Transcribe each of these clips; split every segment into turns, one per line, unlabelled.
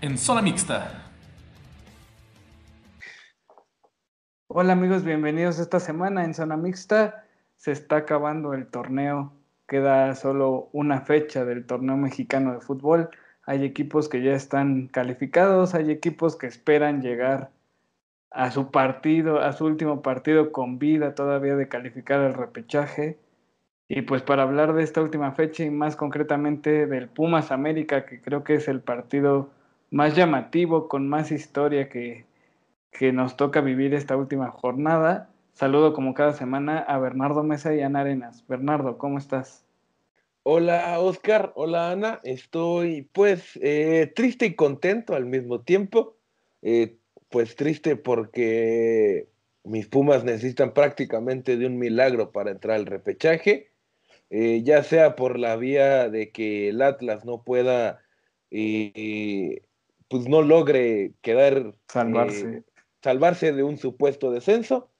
en zona mixta.
Hola amigos, bienvenidos esta semana en zona mixta. Se está acabando el torneo, queda solo una fecha del torneo mexicano de fútbol. Hay equipos que ya están calificados, hay equipos que esperan llegar a su partido, a su último partido con vida todavía de calificar el repechaje. Y pues para hablar de esta última fecha y más concretamente del Pumas América, que creo que es el partido más llamativo, con más historia que, que nos toca vivir esta última jornada. Saludo como cada semana a Bernardo Mesa y Ana Arenas. Bernardo, ¿cómo estás?
Hola Oscar, hola Ana, estoy pues eh, triste y contento al mismo tiempo. Eh, pues triste porque mis Pumas necesitan prácticamente de un milagro para entrar al repechaje, eh, ya sea por la vía de que el Atlas no pueda, eh, pues no logre quedar,
salvarse,
eh, salvarse de un supuesto descenso,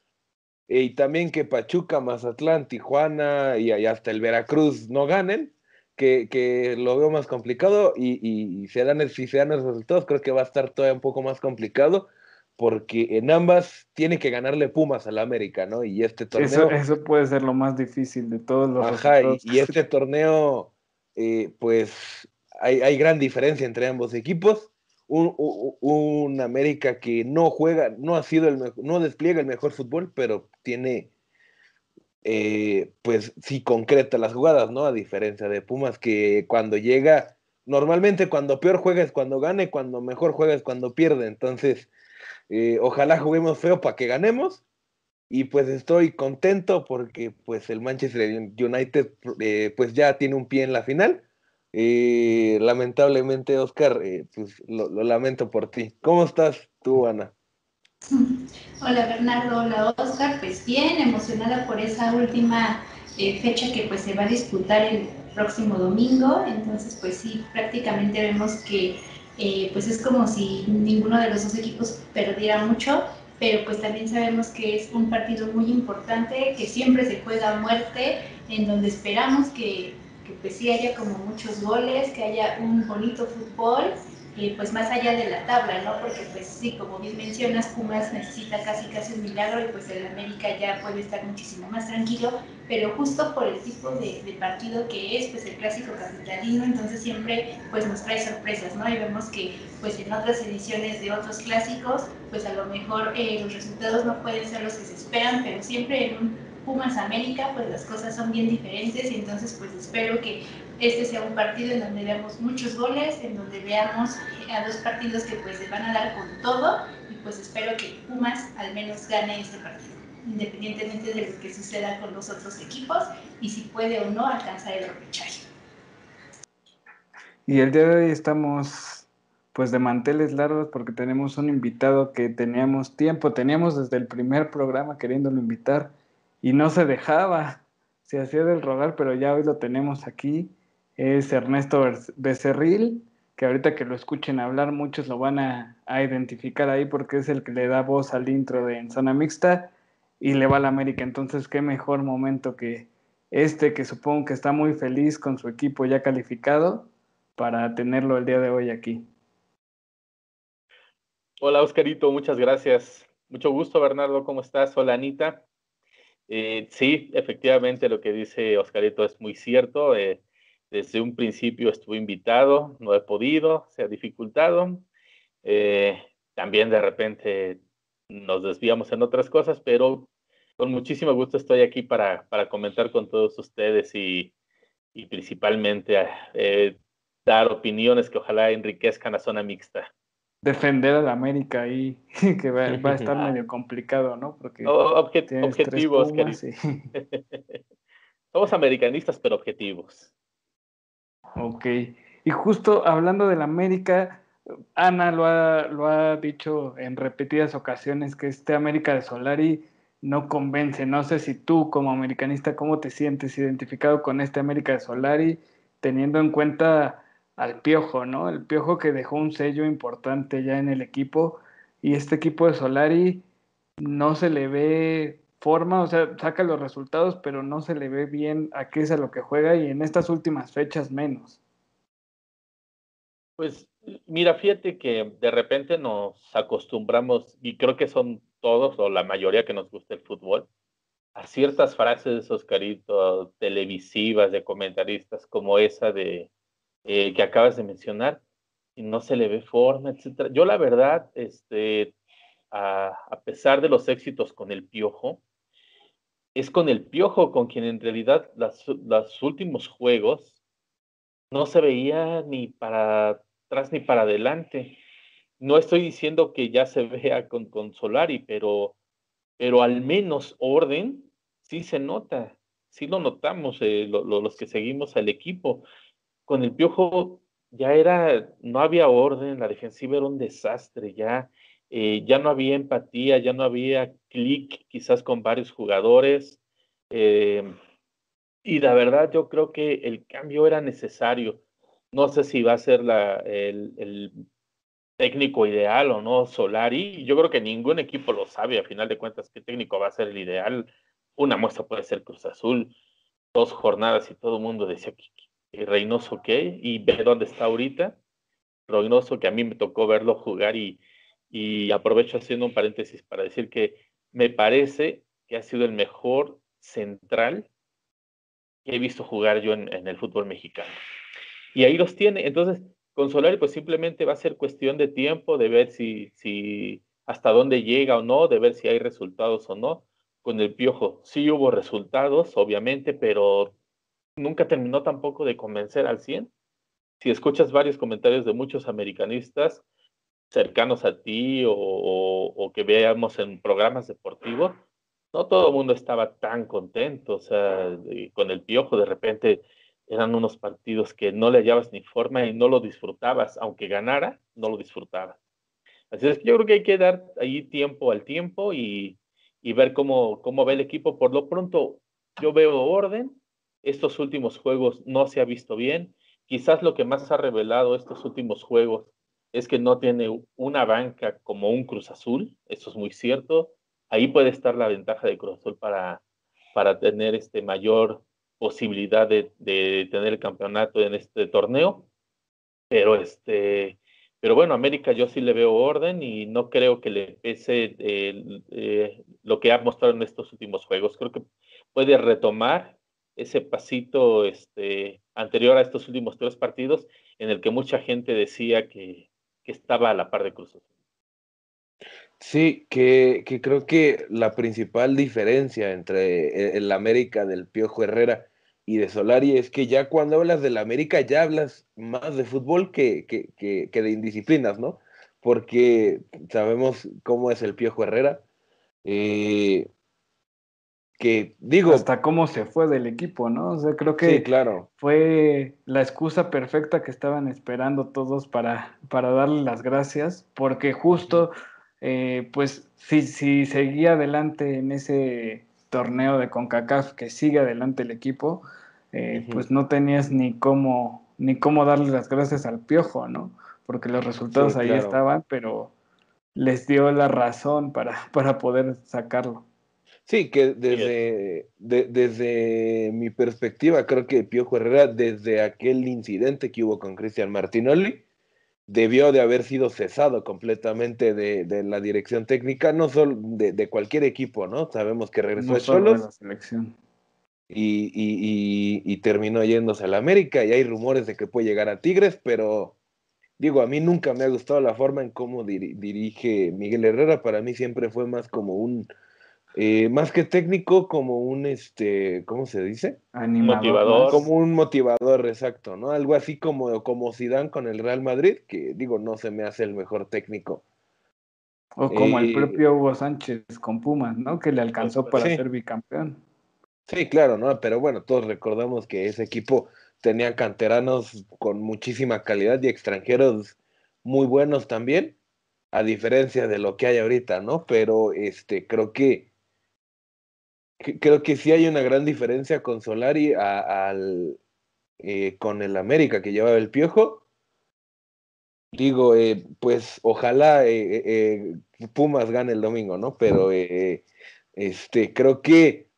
y también que Pachuca, Mazatlán, Tijuana y, hasta el Veracruz no ganen, que, que, lo veo más complicado y, y, se dan, si se dan los resultados, creo que va a estar todavía un poco más complicado porque en ambas tiene que ganarle Pumas al América, ¿no? Y este torneo...
Eso, puede ser lo más difícil de todos los
Ajá, y, este torneo, eh, pues hay, hay, gran diferencia entre ambos equipos. Un, un, América que no juega, no ha sido el mejor, no despliega el mejor fútbol, pero tiene, eh, pues sí concreta las jugadas, ¿no? A diferencia de Pumas que cuando llega, normalmente cuando peor juega es cuando gane, cuando mejor juega es cuando pierde. Entonces, eh, ojalá juguemos feo para que ganemos. Y pues estoy contento porque pues el Manchester United eh, pues ya tiene un pie en la final. Eh, lamentablemente, Oscar, pues lo, lamento por ti. ¿Cómo estás tú, Ana?
Hola Bernardo, hola Oscar, pues bien, emocionada por esa última fecha que pues se va a disputar el próximo domingo, entonces pues sí, prácticamente vemos que eh, pues es como si ninguno de los dos equipos perdiera mucho, pero pues también sabemos que es un partido muy importante, que siempre se juega a muerte, en donde esperamos que, que pues sí haya como muchos goles, que haya un bonito fútbol pues más allá de la tabla, ¿no? Porque pues sí, como bien mencionas, Pumas necesita casi casi un milagro y pues el América ya puede estar muchísimo más tranquilo, pero justo por el tipo de, partido que es, pues el clásico capitalino, entonces siempre pues nos trae sorpresas, ¿no? Y vemos que pues en otras ediciones de otros clásicos, pues a lo mejor eh, los resultados no pueden ser los que se esperan, pero siempre en un Pumas América, pues las cosas son bien diferentes y entonces pues espero que este sea un partido en donde veamos muchos goles, en donde veamos a dos partidos que pues se van a dar con todo y pues espero que Pumas al menos gane este partido, independientemente de lo que suceda con los otros equipos y si puede o no alcanzar el repechaje.
Y el día de hoy estamos pues de manteles largos porque tenemos un invitado que teníamos tiempo, teníamos desde el primer programa queriéndolo invitar y no se dejaba, se hacía del rogar, pero ya hoy lo tenemos aquí. Es Ernesto Becerril, que ahorita que lo escuchen hablar muchos lo van a, identificar ahí porque es el que le da voz al intro de En Zona Mixta y le va a la América. Entonces, qué mejor momento que este, que supongo que está muy feliz con su equipo ya calificado, para tenerlo el día de hoy aquí.
Hola Oscarito, muchas gracias. Mucho gusto, Bernardo, ¿cómo estás? Hola Anita. Eh, sí, efectivamente lo que dice Oscarito es muy cierto. Eh, desde un principio estuve invitado, no he podido, se ha dificultado. Eh, también de repente nos desviamos en otras cosas, pero con muchísimo gusto estoy aquí para, para comentar con todos ustedes y, y principalmente dar opiniones que ojalá enriquezcan la zona mixta
defender a la América ahí, que va, a estar medio complicado, ¿no?
Porque objetivos, Somos americanistas, pero objetivos.
Ok. Y justo hablando de la América, Ana lo ha, lo ha dicho en repetidas ocasiones que este América de Solari no convence. No sé si tú como americanista, ¿cómo te sientes identificado con este América de Solari, teniendo en cuenta al Piojo, ¿no? El Piojo que dejó un sello importante ya en el equipo y este equipo de Solari no se le ve forma, o sea, saca los resultados, pero no se le ve bien a qué es a lo que juega y en estas últimas fechas menos.
Pues Mira, fíjate que de repente nos acostumbramos, y creo que son todos o la mayoría que nos gusta el fútbol, a ciertas frases, Oscarito, televisivas de comentaristas como esa de eh, que acabas de mencionar, y no se le ve forma, etcétera. Yo la verdad, este, a, a, pesar de los éxitos con el Piojo, es con el Piojo con quien en realidad los últimos juegos no se veía ni para atrás ni para adelante. No estoy diciendo que ya se vea con, con Solari, pero, pero al menos orden sí se nota, sí lo notamos eh, los que seguimos al equipo. Con el Piojo ya era, no había orden, la defensiva era un desastre, ya, eh, ya no había empatía, ya no había clic quizás con varios jugadores. Eh, y la verdad yo creo que el cambio era necesario. No sé si va a ser el técnico ideal o no Solari. Yo creo que ningún equipo lo sabe, a final de cuentas, qué técnico va a ser el ideal una muestra puede ser Cruz Azul, dos jornadas y todo el mundo decía, Reynoso qué? Y ve dónde está ahorita. Reynoso, que a mí me tocó verlo jugar y, y aprovecho haciendo un paréntesis para decir que me parece que ha sido el mejor central que he visto jugar yo en, en el fútbol mexicano. Y ahí los tiene. Entonces, con Solari, pues simplemente va a ser cuestión de tiempo, de ver si, si hasta dónde llega o no, de ver si hay resultados o no con el Piojo. Sí hubo resultados, obviamente, pero nunca terminó tampoco de convencer al 100. Si escuchas varios comentarios de muchos americanistas cercanos a ti o, que veamos en programas deportivos, no todo el mundo estaba tan contento, o sea, con el Piojo de repente eran unos partidos que no le hallabas ni forma y no lo disfrutabas, aunque ganara, no lo disfrutabas. Así es que yo creo que hay que dar ahí tiempo al tiempo y, y ver cómo, cómo ve el equipo. Por lo pronto, yo veo orden. Estos últimos juegos no se ha visto bien. Quizás lo que más ha revelado estos últimos juegos es que no tiene una banca como un Cruz Azul. Eso es muy cierto. Ahí puede estar la ventaja de Cruz Azul para, para tener este mayor posibilidad de, de tener el campeonato en este torneo. Pero este, pero bueno, América yo sí le veo orden y no creo que le pese eh, lo que ha mostrado en estos últimos juegos. Creo que puede retomar ese pasito este, anterior a estos últimos tres partidos en el que mucha gente decía que, que estaba a la par de Cruz
Sí, que, que, creo que la principal diferencia entre el América del Piojo Herrera y de Solari es que ya cuando hablas del América ya hablas más de fútbol que, que, que, de indisciplinas, ¿no? Porque sabemos cómo es el Piojo Herrera. Eh, que digo.
Hasta cómo se fue del equipo, ¿no? O sea, creo que
claro.
fue la excusa perfecta que estaban esperando todos para, para darle las gracias, porque justo, eh, pues, si, si seguía adelante en ese torneo de CONCACAF, que sigue adelante el equipo, eh, pues no tenías ni cómo, ni cómo darle las gracias al piojo, ¿no? Porque los resultados ahí estaban, pero les dio la razón para, para poder sacarlo.
Sí, que desde, desde mi perspectiva, creo que Piojo Herrera, desde aquel incidente que hubo con Cristian Martinoli, debió de haber sido cesado completamente de, de la dirección técnica, no solo de, de, cualquier equipo, ¿no? Sabemos que regresó a Cholos. La selección y, terminó yéndose a la América y hay rumores de que puede llegar a Tigres, pero digo, a mí nunca me ha gustado la forma en cómo dirige Miguel Herrera, para mí siempre fue más como un, eh, más que técnico, como un, este, ¿cómo se dice?
motivador.
Como un motivador, exacto, ¿no? Algo así como, como Zidane con el Real Madrid, que digo, no se me hace el mejor técnico.
O como el eh, propio Hugo Sánchez con Pumas, ¿no? Que le alcanzó para ser bicampeón.
Sí, claro, ¿no? Pero bueno, todos recordamos que ese equipo tenía canteranos con muchísima calidad y extranjeros muy buenos también, a diferencia de lo que hay ahorita, ¿no? Pero este, creo que, creo que sí hay una gran diferencia con Solari al, eh, con el América que llevaba el Piojo. Digo, eh, pues ojalá eh, Pumas gane el domingo, ¿no? Pero este, creo que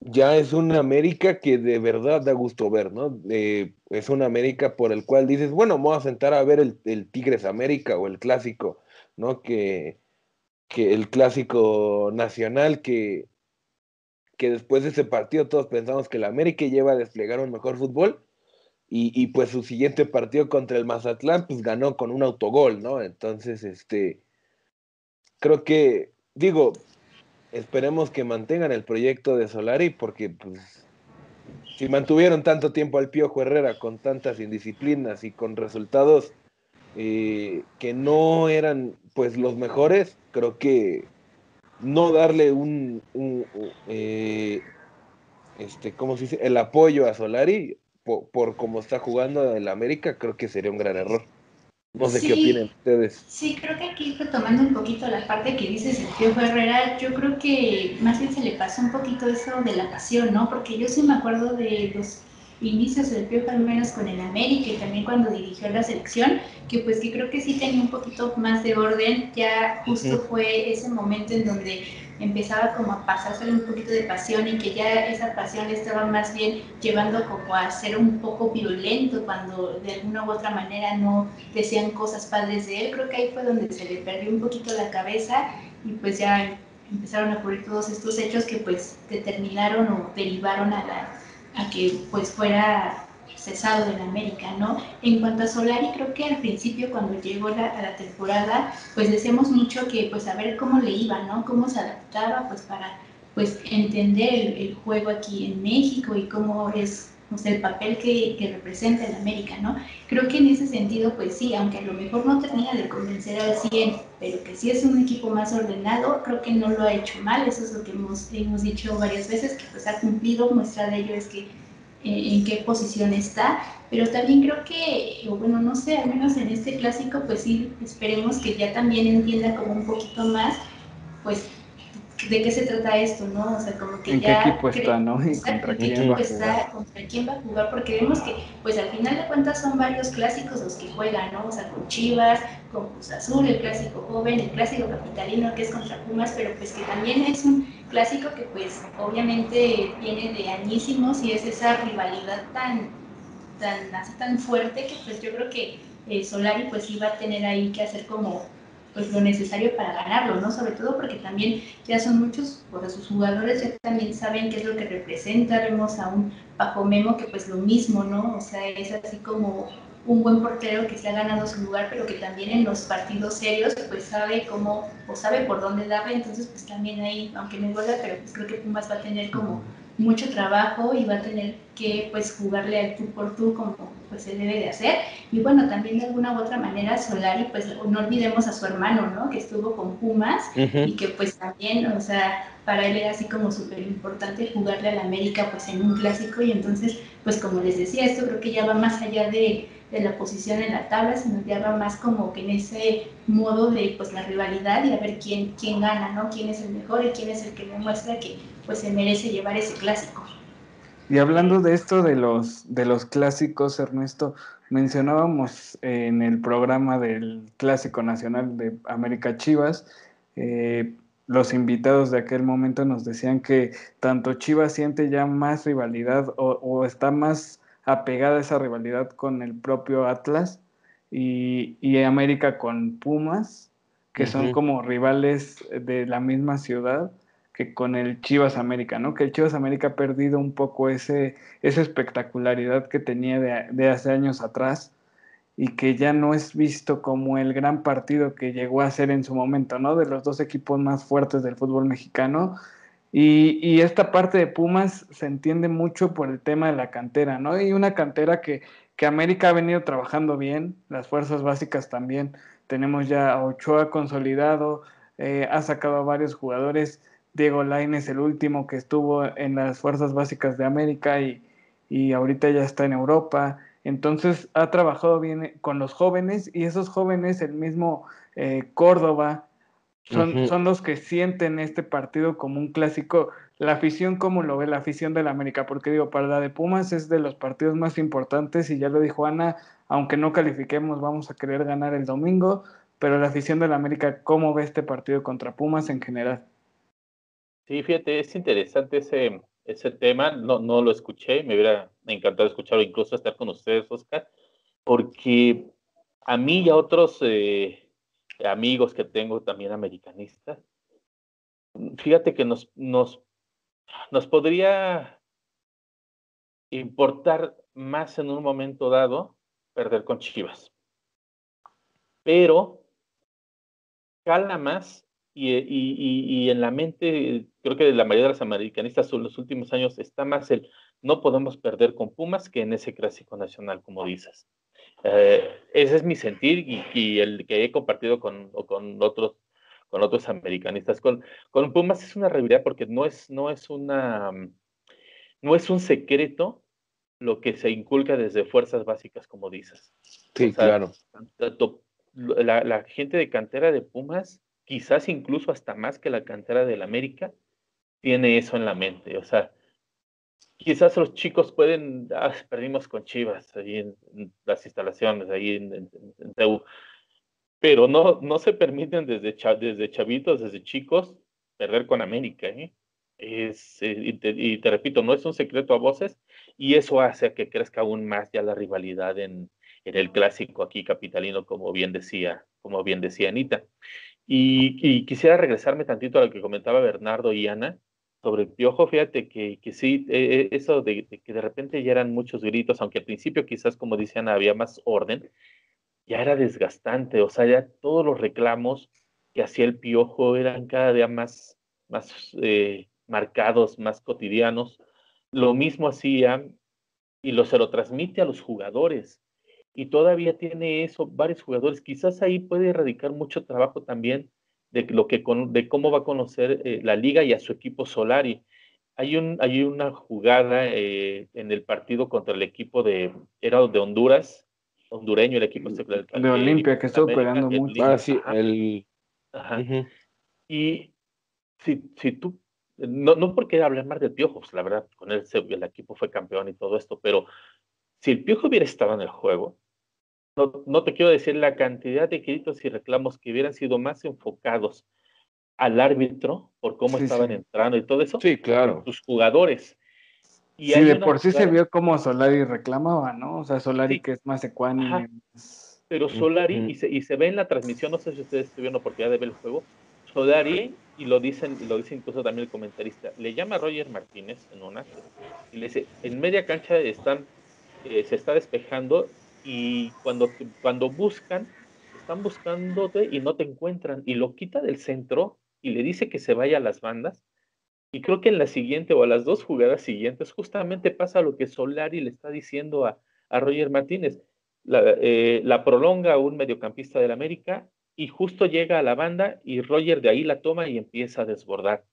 ya es una América que de verdad da gusto ver, ¿no? Es una América por el cual dices, bueno, vamos a sentar a ver el, el Tigres América o el clásico, ¿no? Que, que el clásico nacional que, que después de ese partido todos pensamos que la América lleva a desplegar un mejor fútbol y, y, pues su siguiente partido contra el Mazatlán pues ganó con un autogol, ¿no? Entonces, este, creo que, digo, esperemos que mantengan el proyecto de Solari porque pues si mantuvieron tanto tiempo al Piojo Herrera con tantas indisciplinas y con resultados eh, que no eran pues los mejores, creo que no darle un, un, eh, este, ¿cómo se dice? El apoyo a Solari por, por cómo está jugando el América, creo que sería un gran error. No sé qué opinan ustedes.
Sí, creo que aquí retomando un poquito la parte que dices el Piojo Herrera, yo creo que más bien se le pasó un poquito eso de la pasión, ¿no? Porque yo sí me acuerdo de los inicios del Piojo al menos con el América y también cuando dirigió la selección, que pues que creo que sí tenía un poquito más de orden, ya justo fue ese momento en donde empezaba como a pasársele un poquito de pasión y que ya esa pasión le estaba más bien llevando como a ser un poco violento cuando de alguna u otra manera no decían cosas padres de él. Creo que ahí fue donde se le perdió un poquito la cabeza y pues ya empezaron a ocurrir todos estos hechos que pues determinaron o derivaron a, la, a que pues fuera cesado en América, ¿no? En cuanto a Solari, creo que al principio cuando llegó la, a la temporada, pues decíamos mucho que pues a ver cómo le iba, ¿no? Cómo se adaptaba pues para pues entender el, juego aquí en México y cómo es o sea, el papel que, que, representa en América, ¿no? Creo que en ese sentido, pues sí, aunque a lo mejor no tenía de convencer al 100, pero que sí es un equipo más ordenado, creo que no lo ha hecho mal, eso es lo que hemos, hemos dicho varias veces, que pues ha cumplido, muestra de ello es que en qué posición está, pero también creo que, bueno, no sé, al menos en este clásico, pues sí, esperemos que ya también entienda como un poquito más, pues de qué se trata esto, ¿no? O sea, como que
¿En
ya...
qué equipo está, ¿no?
¿Y contra quién va a jugar? ¿Contra quién va a jugar? Porque vemos que, pues al final de cuentas son varios clásicos los que juegan, ¿no? O sea, con Chivas, con Cruz Azul, el clásico joven, el clásico capitalino que es contra Pumas, pero pues que también es un clásico que pues obviamente viene de añísimos y es esa rivalidad tan, tan, así tan fuerte que pues yo creo que eh, Solari pues iba a tener ahí que hacer como pues lo necesario para ganarlo, ¿no? Sobre todo porque también ya son muchos, pues sus jugadores ya también saben qué es lo que representa, vemos a un Paco Memo que pues lo mismo, ¿no? O sea, es así como un buen portero que se ha ganado su lugar, pero que también en los partidos serios pues sabe cómo o sabe por dónde darle, entonces pues también ahí, aunque no gola, pero pues creo que Pumas va a tener como mucho trabajo y va a tener que pues jugarle al tú por tú como pues se debe de hacer. Y bueno, también de alguna u otra manera Solari, pues no olvidemos a su hermano, ¿no? Que estuvo con Pumas y que pues también, o sea, para él era así como súper importante jugarle al América pues en un clásico y entonces, pues como les decía, esto creo que ya va más allá de, de la posición en la tabla, sino ya va más como que en ese modo de pues la rivalidad y a ver quién, quién gana, ¿no? Quién es el mejor y quién es el que demuestra que pues se merece llevar ese clásico.
Y hablando de esto de los, de los clásicos, Ernesto, mencionábamos en el programa del Clásico Nacional de América Chivas, eh, los invitados de aquel momento nos decían que tanto Chivas siente ya más rivalidad o, o está más apegada a esa rivalidad con el propio Atlas y, y América con Pumas, que uh -huh. son como rivales de la misma ciudad que con el Chivas América, ¿no? Que el Chivas América ha perdido un poco ese, esa espectacularidad que tenía de, de, hace años atrás y que ya no es visto como el gran partido que llegó a ser en su momento, ¿no? De los dos equipos más fuertes del fútbol mexicano. Y, y esta parte de Pumas se entiende mucho por el tema de la cantera, ¿no? Y una cantera que, que América ha venido trabajando bien, las fuerzas básicas también. Tenemos ya a Ochoa consolidado, eh, ha sacado a varios jugadores Diego Lainez, el último que estuvo en las fuerzas básicas de América y, y, ahorita ya está en Europa. Entonces ha trabajado bien con los jóvenes y esos jóvenes, el mismo eh, Córdoba, son, uh -huh. son, los que sienten este partido como un clásico. La afición, ¿cómo lo ve la afición de la América? Porque digo, para la de Pumas es de los partidos más importantes y ya lo dijo Ana, aunque no califiquemos, vamos a querer ganar el domingo, pero la afición de la América, ¿cómo ve este partido contra Pumas en general?
Sí, fíjate, es interesante ese, ese tema, no, no lo escuché, me hubiera encantado escucharlo, incluso estar con ustedes, Oscar, porque a mí y a otros eh, amigos que tengo también americanistas, fíjate que nos, nos, nos podría importar más en un momento dado perder con Chivas. Pero cala más y, y, y, en la mente, creo que de la mayoría de los americanistas en los últimos años está más el no podemos perder con Pumas que en ese clásico nacional, como dices. Eh, ese es mi sentir y, el que he compartido con, con otros con otros americanistas. Con, con Pumas es una realidad porque no es, no es una no es un secreto lo que se inculca desde fuerzas básicas, como dices.
Sí, claro.
La, la, gente de cantera de Pumas, quizás incluso hasta más que la cantera del América, tiene eso en la mente. O sea, quizás los chicos pueden, ah, perdimos con Chivas ahí en, las instalaciones, ahí en, en, pero no, no se permiten desde, desde chavitos, desde chicos, perder con América. ¿eh? Eh, y, te, repito, no es un secreto a voces y eso hace que crezca aún más ya la rivalidad en, en el clásico aquí capitalino, como bien decía, como bien decía Anita. Y, quisiera regresarme tantito a lo que comentaba Bernardo y Ana sobre el piojo. Fíjate que, que sí, eh, eso de, de, que de repente ya eran muchos gritos, aunque al principio quizás, como dice Ana, había más orden, ya era desgastante. O sea, ya todos los reclamos que hacía el piojo eran cada día más, más eh, marcados, más cotidianos. Lo mismo hacía y lo se lo transmite a los jugadores. Y todavía tiene eso varios jugadores. Quizás ahí puede erradicar mucho trabajo también de, lo que de cómo va a conocer eh, la liga y a su equipo Solari. Hay, un, hay una jugada eh, en el partido contra el equipo de, era de Honduras, hondureño, el equipo
de, de Olimpia, que estuvo pegando mucho.
Ah, sí, el...
Ajá. Y si, si tú no, no porque hablar más del Piojo, pues la verdad, con él el equipo fue campeón y todo esto, pero si el Piojo hubiera estado en el juego, no, no te quiero decir la cantidad de gritos y reclamos que hubieran sido más enfocados al árbitro por cómo estaban entrando y todo eso.
Sí, claro.
Sus jugadores.
Y sí, de por sí se vio como Solari reclamaba, ¿no? O sea, Solari que es más ecuánime.
Pero Solari, y, se, y se ve en la transmisión, no sé si ustedes tuvieron oportunidad de ver el juego, Solari y lo dicen, lo dice incluso también el comentarista, le llama a Roger Martínez en una y le dice, en media cancha están, eh, se está despejando y cuando, cuando buscan, están buscándote y no te encuentran y lo quita del centro y le dice que se vaya a las bandas y creo que en la siguiente o a las dos jugadas siguientes justamente pasa lo que Solari le está diciendo a, a Roger Martínez. La, eh, la prolonga un mediocampista del América y justo llega a la banda y Roger de ahí la toma y empieza a desbordar.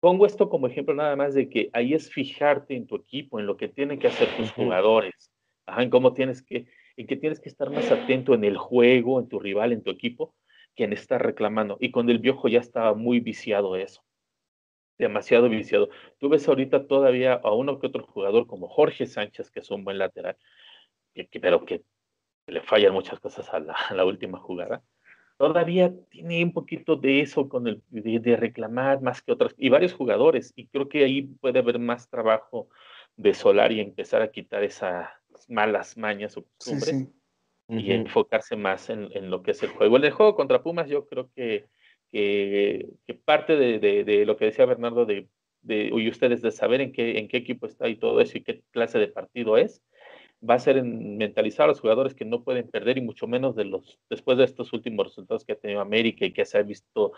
Pongo esto como ejemplo nada más de que ahí es fijarte en tu equipo, en lo que tienen que hacer tus jugadores, en cómo tienes que, en que tienes que estar más atento en el juego, en tu rival, en tu equipo, quien está reclamando. Y con el viejo ya estaba muy viciado eso, demasiado viciado. Tú ves ahorita todavía a uno que otro jugador como Jorge Sánchez, que es un buen lateral, pero que le fallan muchas cosas a la, última jugada todavía tiene un poquito de eso con el de, reclamar más que otros y varios jugadores y creo que ahí puede haber más trabajo de Solar y empezar a quitar esas malas mañas o costumbres y enfocarse más en, en, lo que es el juego. En el juego contra Pumas yo creo que, que, parte de, de, de, lo que decía Bernardo de, de y ustedes de saber en qué, en qué equipo está y todo eso y qué clase de partido es, va a ser mentalizar a los jugadores que no pueden perder y mucho menos de los después de estos últimos resultados que ha tenido América y que se ha visto,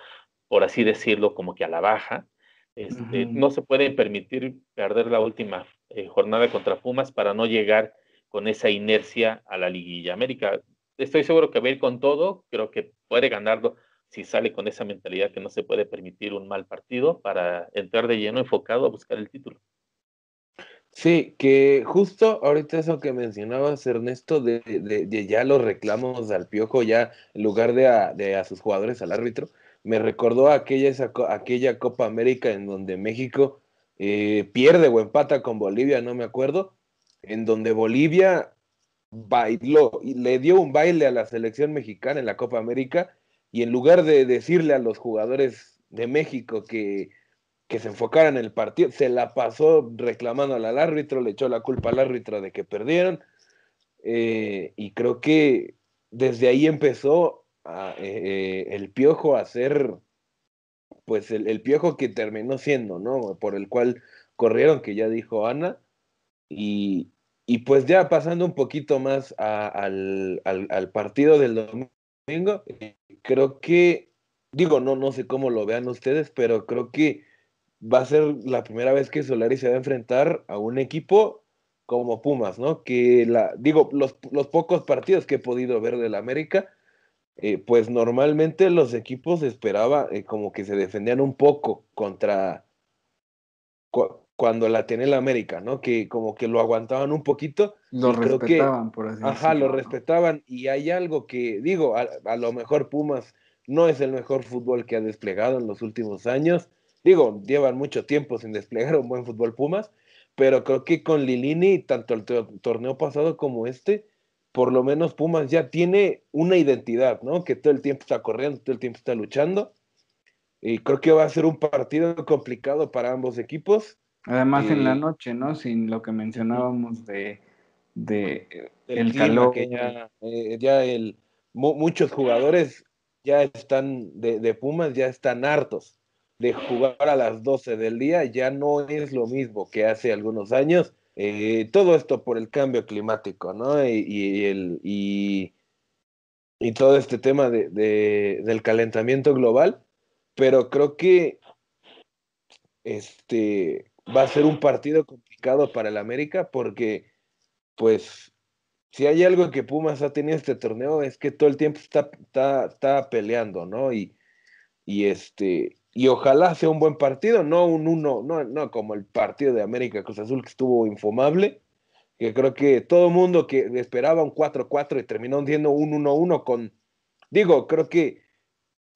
por así decirlo, como que a la baja. Este, No se puede permitir perder la última eh, jornada contra Pumas para no llegar con esa inercia a la liguilla. América, estoy seguro que va a ir con todo, creo que puede ganarlo si sale con esa mentalidad que no se puede permitir un mal partido para entrar de lleno enfocado a buscar el título.
Sí, que justo ahorita eso que mencionabas, Ernesto, de, ya los reclamos al piojo, ya en lugar de a, de a sus jugadores al árbitro, me recordó aquella, esa, aquella Copa América en donde México eh, pierde o empata con Bolivia, no me acuerdo, en donde Bolivia bailó y le dio un baile a la selección mexicana en la Copa América y en lugar de decirle a los jugadores de México que que se enfocara en el partido, se la pasó reclamando al árbitro, le echó la culpa al árbitro de que perdieron, eh, y creo que desde ahí empezó eh, el piojo a ser, pues el, piojo que terminó siendo, ¿no? Por el cual corrieron, que ya dijo Ana, y, y pues ya pasando un poquito más al, partido del domingo, creo que, digo, no, no sé cómo lo vean ustedes, pero creo que va a ser la primera vez que Solari se va a enfrentar a un equipo como Pumas, ¿no? Que la, digo, los, los pocos partidos que he podido ver del América, eh, pues normalmente los equipos esperaba eh, como que se defendían un poco contra, cuando la tiene el América, ¿no? Que como que lo aguantaban un poquito.
Lo respetaban, por así
decirlo. Ajá, lo respetaban. Y hay algo que, digo, a, lo mejor Pumas no es el mejor fútbol que ha desplegado en los últimos años. Digo, llevan mucho tiempo sin desplegar un buen fútbol Pumas, pero creo que con Lilini, tanto el torneo pasado como este, por lo menos Pumas ya tiene una identidad, ¿no? Que todo el tiempo está corriendo, todo el tiempo está luchando. Y creo que va a ser un partido complicado para ambos equipos
Además en la noche, ¿no? Sin lo que mencionábamos de, de el calor.
Que ya, eh, ya el, muchos jugadores ya están de, de, Pumas, ya están hartos de jugar a las 12 del día, ya no es lo mismo que hace algunos años. Eh, todo esto por el cambio climático, ¿no? Y, y el, y, y, todo este tema de, de, del calentamiento global, pero creo que este va a ser un partido complicado para el América porque, pues, si hay algo que Pumas ha tenido este torneo es que todo el tiempo está, está, peleando, ¿no? Y, y, este, y ojalá sea un buen partido, no un uno, no, no como el partido de América Cruz Azul que estuvo infumable, que creo que todo el mundo que esperaba un 4-4 y terminó siendo un 1-1 con, digo, creo que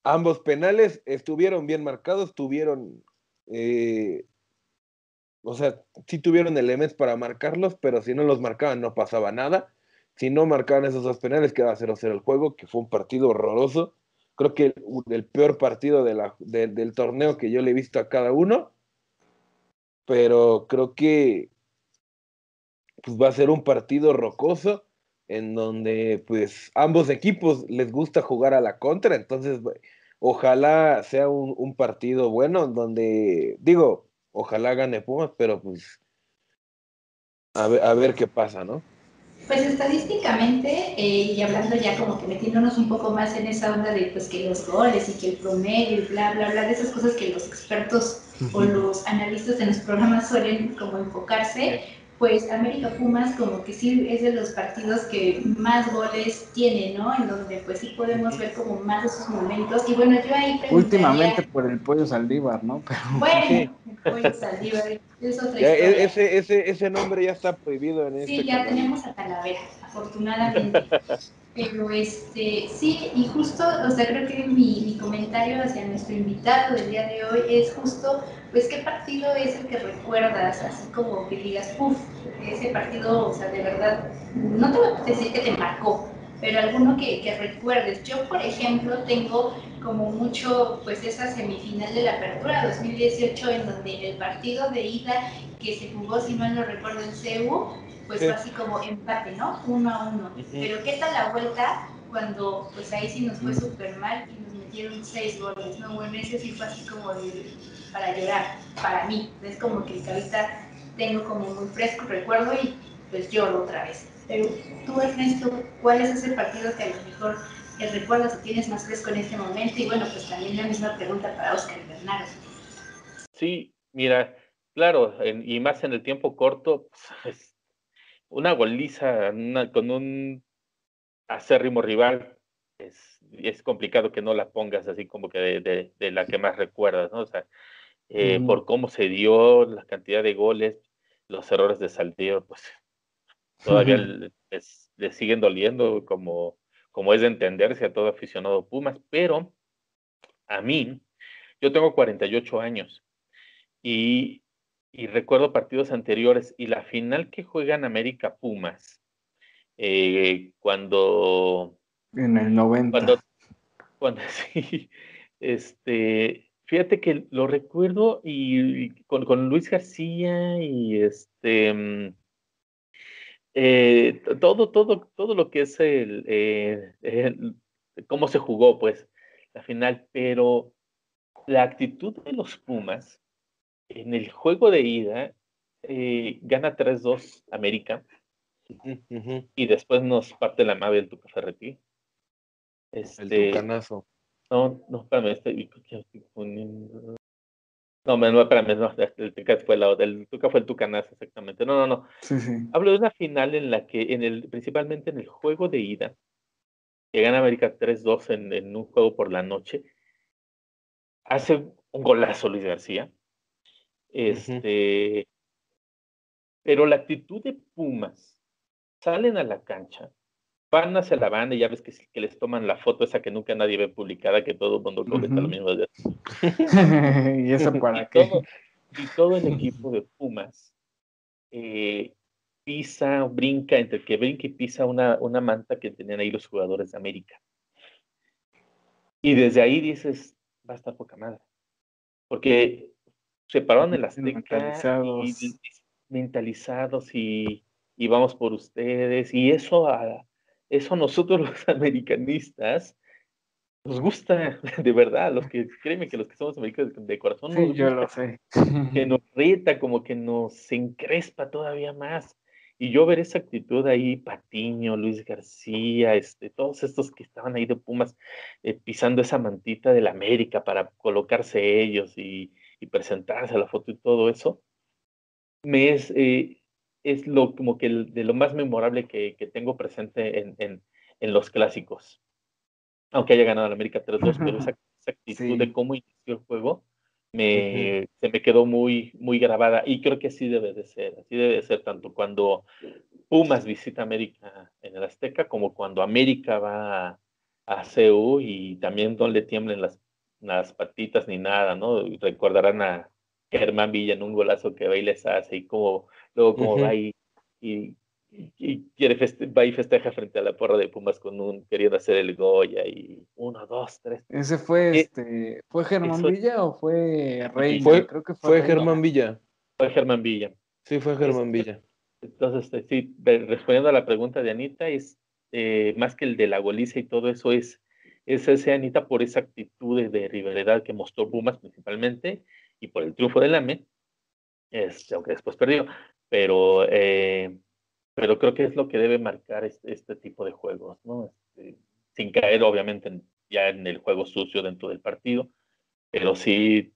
ambos penales estuvieron bien marcados, tuvieron eh, o sea, sí tuvieron elementos para marcarlos, pero si no los marcaban no pasaba nada. Si no marcaban esos dos penales, quedaba 0-0 el juego, que fue un partido horroroso. Creo que el, peor partido de del torneo que yo le he visto a cada uno. Pero creo que pues, va a ser un partido rocoso en donde pues ambos equipos les gusta jugar a la contra. Entonces, ojalá sea un, un partido bueno en donde, digo, ojalá gane Pumas, pero pues a ver, a ver qué pasa, ¿no?
Pues estadísticamente, eh, y hablando ya como que metiéndonos un poco más en esa onda de pues que los goles y que el promedio y bla, bla, bla, de esas cosas que los expertos o los analistas en los programas suelen como enfocarse, pues América Pumas como que sí es de los partidos que más goles tiene, ¿no? En donde pues sí podemos ver como más esos momentos. Y bueno, yo ahí
Últimamente por el pollo Saldívar, ¿no?
Pero... Bueno, el pollo Saldívar es otra
historia. E, ese, ese, ese nombre ya está prohibido en
este Sí, ya tenemos a Talavera, afortunadamente. Pero este, sí, y justo, o sea, creo que mi, comentario hacia nuestro invitado del día de hoy es justo pues qué partido es el que recuerdas, así como que digas, uff, ese partido, o sea, de verdad, no te voy a decir que te marcó, pero alguno que, que, recuerdes. Yo, por ejemplo, tengo como mucho, pues esa semifinal de la Apertura 2018, en donde el partido de ida que se jugó, si mal no recuerdo, en CEU, pues fue así como empate, ¿no? Uno a uno. Pero ¿qué tal la vuelta cuando, pues ahí sí nos fue súper mal y nos metieron seis goles, ¿no? Bueno, ese sí fue así como de para llorar, para mí. Es como que ahorita tengo como muy fresco recuerdo y pues lloro otra vez. Pero tú, Ernesto, ¿cuál es ese partido que a lo mejor recuerdas o tienes más fresco en este momento? Y bueno, pues también la misma pregunta para Oscar Bernardo.
Sí, mira, claro, y más en el tiempo corto, pues, una goliza con un acérrimo rival es, es complicado que no la pongas así como que de, de, la que más recuerdas, ¿no? O sea, eh, por cómo se dio la cantidad de goles, los errores de Saldívar, pues todavía le, siguen doliendo como, como es de entenderse a todo aficionado Pumas, pero a mí, yo tengo 48 años y, y recuerdo partidos anteriores y la final que juegan América Pumas, eh, cuando...
En el 90.
Cuando, cuando sí, este, fíjate que lo recuerdo y, con, Luis García y este mm, eh, todo, todo, todo lo que es el, el, cómo se jugó, pues, la final, pero la actitud de los Pumas en el juego de ida eh, gana 3-2 América y después nos parte la nave del Tuca Ferretti.
Este, el tucanazo.
No, no, espérame, estoy, poniendo... No, no, espérame, no, el Tuca fue la, el Tuca fue el Tucanazo, exactamente. No, no, no.
Sí, sí.
Hablo de una final en la que, en el, principalmente en el juego de ida, que gana América 3-2 en, en un juego por la noche, hace un golazo Luis García. Este, pero la actitud de Pumas, salen a la cancha, van hacia la banda y ya ves que, que les toman la foto esa que nunca nadie ve publicada, que todo el mundo comenta lo mismo.
¿Y eso para
y Todo, y todo el equipo de Pumas eh, pisa, brinca, entre que brinca y pisa una, una manta que tenían ahí los jugadores de América. Y desde ahí dices, va a estar poca madre. Porque se pararon en las mentalizados. Y, mentalizados y, y, vamos por ustedes. Y eso a, eso nosotros los americanistas nos gusta, de verdad, los que, créeme que los que somos americanos de corazón,
sí, yo lo sé.
que nos reta, como que nos encrespa todavía más. Y yo ver esa actitud ahí, Patiño, Luis García, este, todos estos que estaban ahí de Pumas, eh, pisando esa mantita de la América para colocarse ellos y, y presentarse a la foto y todo eso, me es, eh, es lo, como que de lo más memorable que, que tengo presente en, en, en, los clásicos. Aunque haya ganado la América 3-2, pero esa, actitud de cómo inició el juego me, se me quedó muy, muy grabada y creo que así debe de ser, así debe de ser tanto cuando Pumas visita América en el Azteca como cuando América va a, a CEU y también no le tiemblen las las patitas ni nada, ¿no? Recordarán a Germán Villa en un golazo que va y les hace y como, luego como va y, y, quiere va y festeja frente a la porra de Pumas con un queriendo hacer el Goya y uno, dos, tres.
Ese fue eh, este, ¿fue Germán Villa o fue Rey?
Fue, Creo que fue, Germán Villa.
Fue Germán Villa.
Sí, fue Germán Villa.
Entonces, este, sí, respondiendo a la pregunta de Anita, es eh, más que el de la goliza y todo eso, es es ese Anita por esa actitud de rivalidad que mostró Pumas principalmente y por el triunfo del AME, este, aunque después perdió, pero, eh, pero creo que es lo que debe marcar este, este tipo de juegos, ¿no? Este, sin caer obviamente ya en el juego sucio dentro del partido, pero sí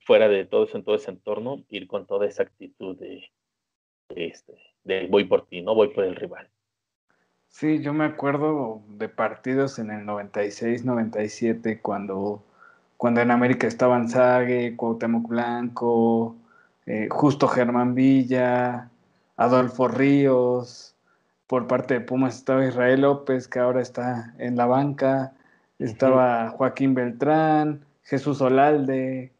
fuera de todo eso, en todo ese entorno, ir con toda esa actitud de, este, de voy por ti, no voy por el rival.
Sí, yo me acuerdo de partidos en el 96, 97, cuando, cuando en América estaban Sague, Cuauhtémoc Blanco, eh, justo Germán Villa, Adolfo Ríos, por parte de Pumas estaba Israel López, que ahora está en la banca, estaba Joaquín Beltrán, Jesús Olalde.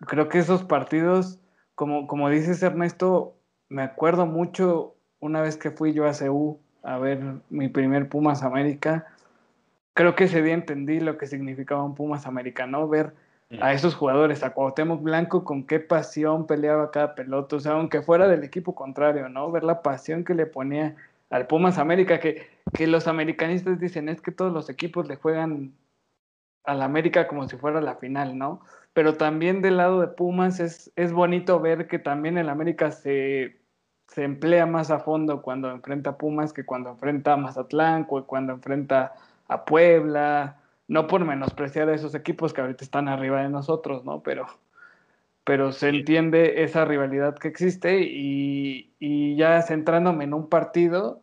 Creo que esos partidos, como, como dices Ernesto, me acuerdo mucho una vez que fui yo a CEU a ver mi primer Pumas América, creo que ese día entendí lo que significaba un Pumas América, ¿no? Ver a esos jugadores, a Cuauhtémoc Blanco, con qué pasión peleaba cada pelota, o sea, aunque fuera del equipo contrario, ¿no? Ver la pasión que le ponía al Pumas América, que, que los americanistas dicen es que todos los equipos le juegan al América como si fuera la final, ¿no? Pero también del lado de Pumas es, es bonito ver que también el América se se emplea más a fondo cuando enfrenta a Pumas que cuando enfrenta a Mazatlán, o cuando enfrenta a Puebla, no por menospreciar a esos equipos que ahorita están arriba de nosotros, ¿no? Pero, pero se entiende esa rivalidad que existe y, y ya centrándome en un partido,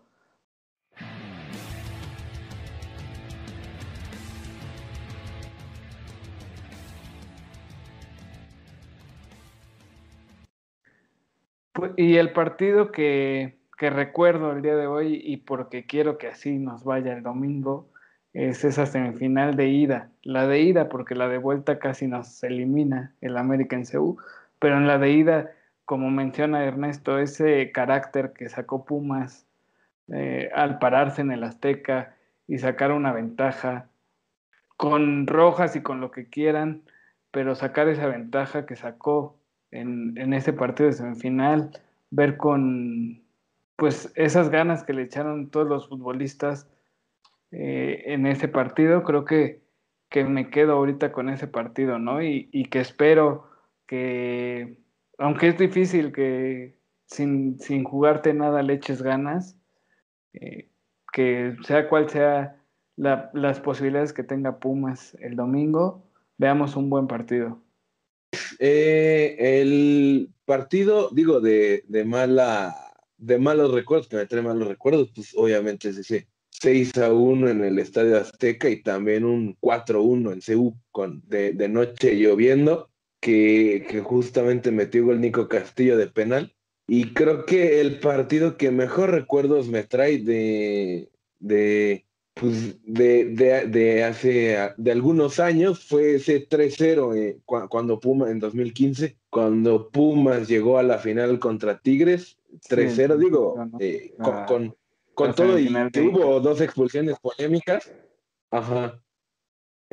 y el partido que, recuerdo el día de hoy y porque quiero que así nos vaya el domingo es esa semifinal de ida. La de ida porque la de vuelta casi nos elimina el América en CU, pero en la de ida, como menciona Ernesto, ese carácter que sacó Pumas eh, al pararse en el Azteca y sacar una ventaja con rojas y con lo que quieran, pero sacar esa ventaja que sacó en, ese partido de semifinal, ver con pues esas ganas que le echaron todos los futbolistas eh, en ese partido, creo que, que, me quedo ahorita con ese partido, ¿no? Y, y, que espero que, aunque es difícil que sin, sin jugarte nada le eches ganas, eh, que sea cual sea la, las posibilidades que tenga Pumas el domingo, veamos un buen partido.
Eh, el partido, digo, de, de, mala, de malos recuerdos, que me trae malos recuerdos, pues obviamente es ese 6 a 1 en el Estadio Azteca y también un 4 a 1 en CU con, de, noche lloviendo, que, que justamente metió el Nico Castillo de penal. Y creo que el partido que mejor recuerdos me trae de, de, pues de, de, de, hace de algunos años fue ese 3-0 eh, cuando Pumas en 2015, cuando Pumas llegó a la final contra Tigres, 3-0, digo, eh, con, con, con todo y que hubo dos expulsiones polémicas. Ajá.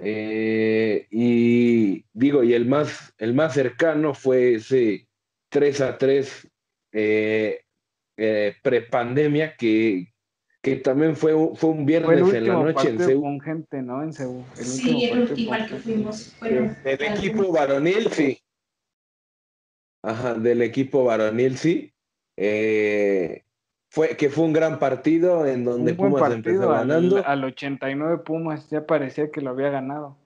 Eh, y digo, y el más, el más cercano fue ese 3 a 3 eh, eh, prepandemia que, que también fue, fue un viernes en la noche en Seúl.
Con gente, ¿no? En Seúl.
El sí, el último al que fuimos. Bueno,
del equipo varonil, sí. Ajá, del equipo varonil, sí. Eh, fue, que fue un gran partido en donde Pumas partido, empezó ganando.
Al, al, 89 Pumas ya parecía que lo había ganado.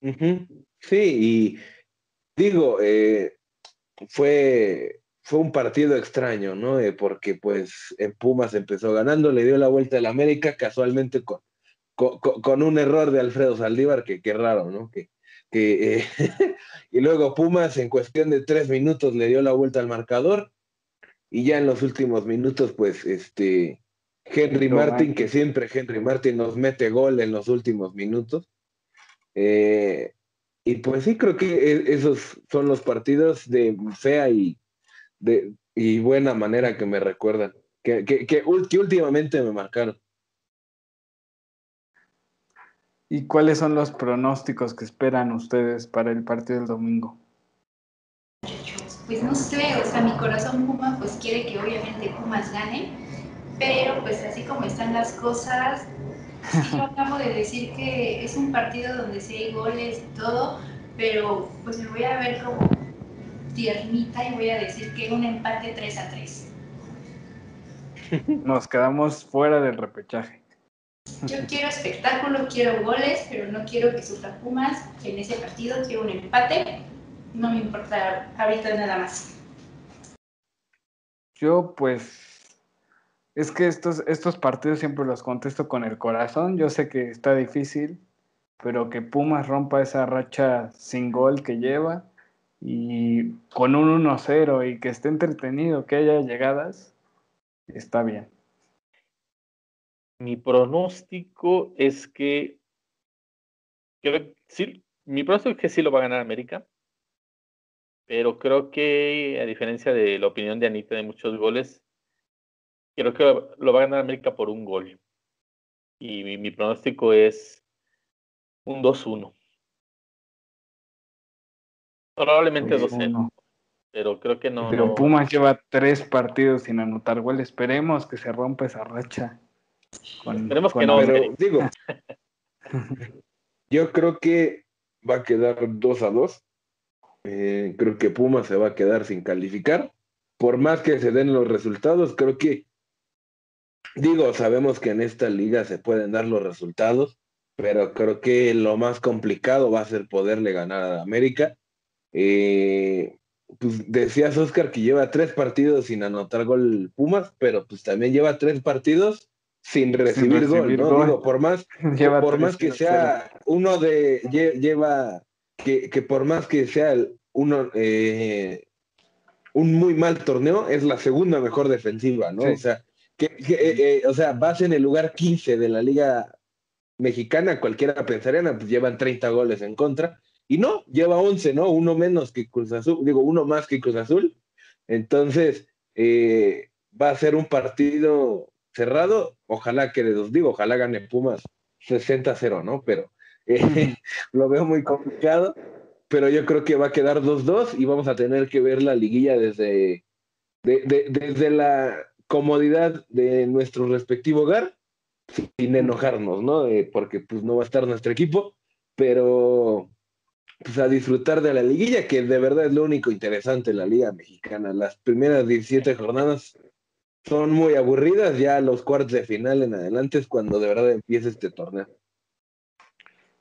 Uh -huh. Sí, y digo, eh, fue fue un partido extraño, ¿no? Eh, porque pues en Pumas empezó ganando, le dio la vuelta al América casualmente con, con, con, un error de Alfredo Saldívar, que qué raro, ¿no? Que, que eh, y luego Pumas en cuestión de tres minutos le dio la vuelta al marcador y ya en los últimos minutos pues este Henry Martin, que siempre Henry Martin nos mete gol en los últimos minutos. Eh, y pues sí, creo que esos son los partidos de fea y, de, y buena manera que me recuerdan, que, que, que, que últimamente me marcaron.
¿Y cuáles son los pronósticos que esperan ustedes para el partido del domingo?
Pues no sé, o sea, mi corazón Puma pues quiere que obviamente Pumas gane, pero pues así como están las cosas, sí, yo acabo de decir que es un partido donde sí hay goles y todo, pero pues me voy a ver como tiernita y voy a decir que un empate 3 a 3.
Nos quedamos fuera del repechaje.
Yo quiero espectáculo, quiero goles, pero no quiero que sufra Pumas en ese partido, quiero un empate. No me importa ahorita nada más.
Yo pues es que estos, estos partidos siempre los contesto con el corazón. Yo sé que está difícil, pero que Pumas rompa esa racha sin gol que lleva y con un 1-0 y que esté entretenido, que haya llegadas, está bien.
Mi pronóstico es que, creo, sí, mi pronóstico es que sí lo va a ganar América, pero creo que a diferencia de la opinión de Anita de muchos goles, creo que lo va a ganar América por un gol. Y mi, mi pronóstico es un 2-1. Probablemente 2-0. Pero creo que no.
Pero
no...
Pumas lleva tres partidos sin anotar gol. Esperemos que se rompa esa racha.
Con, Esperemos con que no.
Pero digo, yo creo que va a quedar 2 a 2. Eh, creo que Pumas se va a quedar sin calificar. Por más que se den los resultados, creo que, digo, sabemos que en esta liga se pueden dar los resultados, pero creo que lo más complicado va a ser poderle ganar a América eh, pues decías, Oscar, que lleva tres partidos sin anotar gol Pumas, pero pues también lleva tres partidos sin recibir, sin recibir gol, ¿no? Gol. Digo, por más, lleva por más que sea uno de, lleva, que, que por más que sea uno, eh, un muy mal torneo, es la segunda mejor defensiva, ¿no? Sí. O sea, que, que eh, eh, o sea, vas en el lugar 15 de la liga mexicana, cualquiera pensaría, pues llevan 30 goles en contra, y no, lleva 11, ¿no? Uno menos que Cruz Azul, digo, uno más que Cruz Azul. Entonces, eh, va a ser un partido cerrado. Ojalá que, les digo, ojalá gane Pumas 60-0, ¿no? Pero eh, lo veo muy complicado. pero yo creo que va a quedar 2-2 y vamos a tener que ver la liguilla desde, desde la comodidad de nuestro respectivo hogar, sin enojarnos, ¿no? porque pues no va a estar nuestro equipo, pero pues a disfrutar de la liguilla, que de verdad es lo único interesante en la liga mexicana. Las primeras 17 jornadas son muy aburridas, ya los cuartos de final en adelante es cuando de verdad empieza este torneo.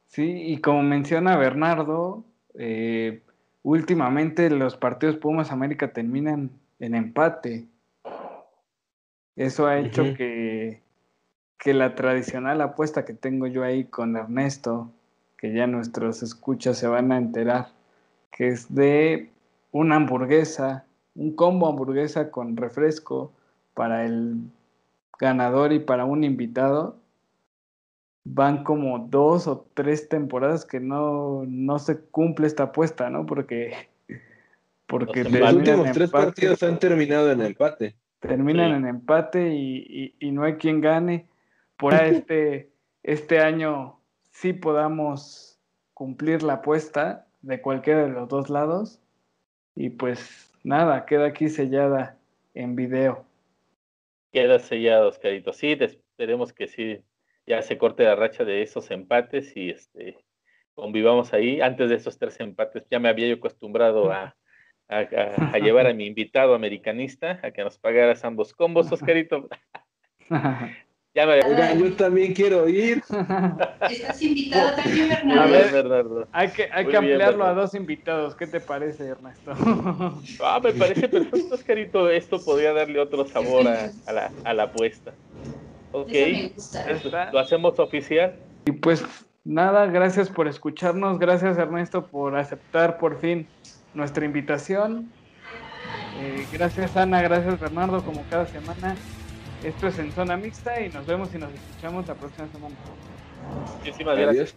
Sí, y como menciona Bernardo, eh, últimamente los partidos Pumas América terminan en empate. Eso ha hecho que, que la tradicional apuesta que tengo yo ahí con Ernesto, que ya nuestros escuchas se van a enterar, que es de una hamburguesa, un combo hamburguesa con refresco para el ganador y para un invitado, van como dos o tres temporadas que no, no se cumple esta apuesta, ¿no? Porque, porque
los últimos tres partidos han terminado en empate.
Terminan en empate y, y, no hay quien gane. Por este, este año sí podamos cumplir la apuesta de cualquiera de los dos lados. Y pues nada, queda aquí sellada en video.
Queda sellado, Oscarito. Sí, esperemos que sí ya se corte la racha de esos empates y este convivamos ahí. Antes de esos tres empates ya me había yo acostumbrado a, a, llevar a mi invitado americanista a que nos pagaras ambos combos, Oscarito.
ya me... yo también quiero ir.
Estás invitado también, Bernardo. A ver,
Bernardo. Hay que, hay que ampliarlo a dos invitados. ¿Qué te parece, Ernesto?
Ah, me parece perfecto, Oscarito. Esto podría darle otro sabor a, a, la, a la apuesta. Ok, lo hacemos oficial.
Y pues nada, gracias por escucharnos, gracias Ernesto por aceptar por fin nuestra invitación. Eh, gracias Ana, gracias Bernardo, como cada semana. Esto es en zona mixta y nos vemos y nos escuchamos la próxima semana.
Muchísimas gracias.